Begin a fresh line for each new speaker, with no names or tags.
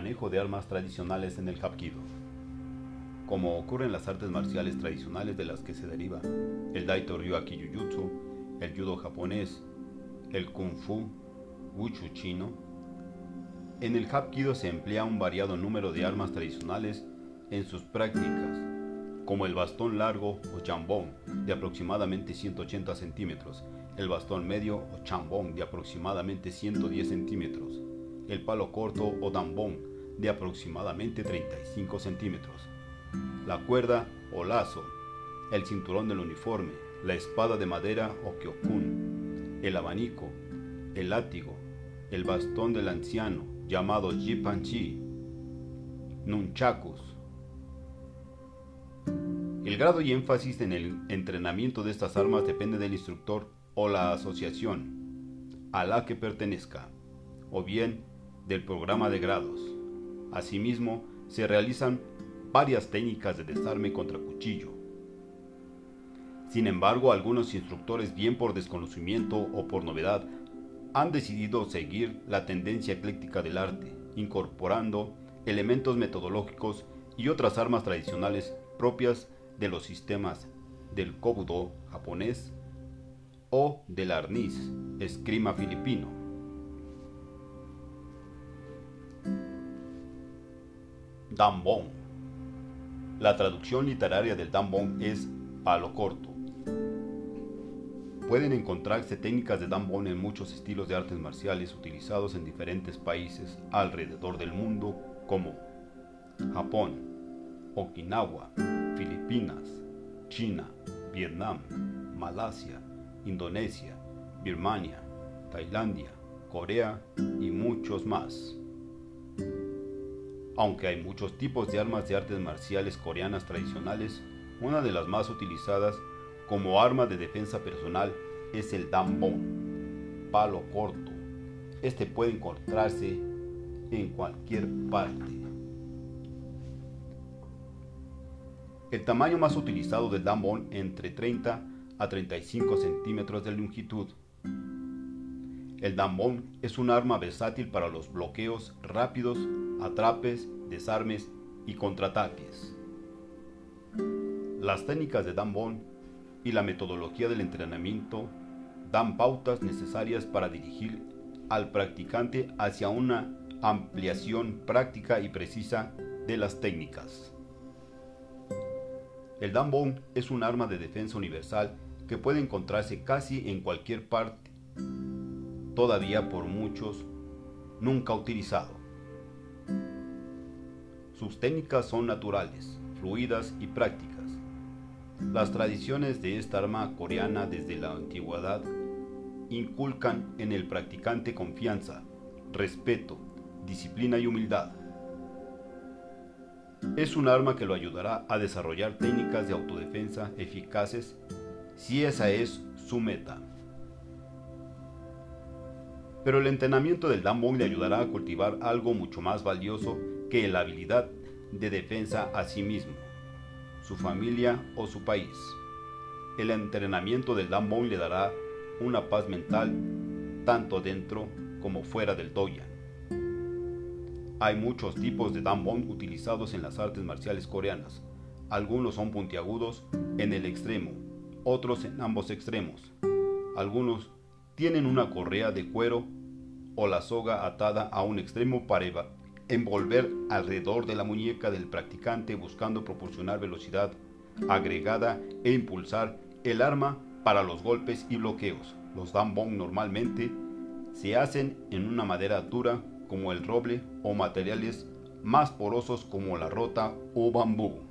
Manejo de armas tradicionales en el Hapkido. Como ocurre en las artes marciales tradicionales de las que se deriva el Daito Ryuaki Jujutsu, el Judo japonés, el Kung Fu, Wushu chino, en el Hapkido se emplea un variado número de armas tradicionales en sus prácticas, como el bastón largo o chambón de aproximadamente 180 centímetros, el bastón medio o chambón de aproximadamente 110 centímetros, el palo corto o dambón de aproximadamente 35 centímetros, la cuerda o lazo, el cinturón del uniforme, la espada de madera o kyokun, el abanico, el látigo, el bastón del anciano llamado jipanchi, nunchakus. El grado y énfasis en el entrenamiento de estas armas depende del instructor o la asociación a la que pertenezca, o bien del programa de grados. Asimismo, se realizan varias técnicas de desarme contra cuchillo. Sin embargo, algunos instructores, bien por desconocimiento o por novedad, han decidido seguir la tendencia ecléctica del arte, incorporando elementos metodológicos y otras armas tradicionales propias de los sistemas del kobudo japonés o del arniz, escrima filipino. Dambon. La traducción literaria del Dambon es palo corto. Pueden encontrarse técnicas de Dambon en muchos estilos de artes marciales utilizados en diferentes países alrededor del mundo como Japón, Okinawa, Filipinas, China, Vietnam, Malasia, Indonesia, Birmania, Tailandia, Corea y muchos más. Aunque hay muchos tipos de armas de artes marciales coreanas tradicionales, una de las más utilizadas como arma de defensa personal es el dambon, palo corto. Este puede encontrarse en cualquier parte. El tamaño más utilizado del dambon entre 30 a 35 centímetros de longitud. El dambón es un arma versátil para los bloqueos rápidos, atrapes, desarmes y contraataques. Las técnicas de dambón y la metodología del entrenamiento dan pautas necesarias para dirigir al practicante hacia una ampliación práctica y precisa de las técnicas. El dambón es un arma de defensa universal que puede encontrarse casi en cualquier parte todavía por muchos nunca utilizado. Sus técnicas son naturales, fluidas y prácticas. Las tradiciones de esta arma coreana desde la antigüedad inculcan en el practicante confianza, respeto, disciplina y humildad. Es un arma que lo ayudará a desarrollar técnicas de autodefensa eficaces si esa es su meta. Pero el entrenamiento del Dambong le ayudará a cultivar algo mucho más valioso que la habilidad de defensa a sí mismo, su familia o su país. El entrenamiento del Dambong le dará una paz mental tanto dentro como fuera del Doyan. Hay muchos tipos de Dambong utilizados en las artes marciales coreanas. Algunos son puntiagudos en el extremo, otros en ambos extremos. Algunos tienen una correa de cuero o la soga atada a un extremo para envolver alrededor de la muñeca del practicante buscando proporcionar velocidad agregada e impulsar el arma para los golpes y bloqueos. Los dambong normalmente se hacen en una madera dura como el roble o materiales más porosos como la rota o bambú.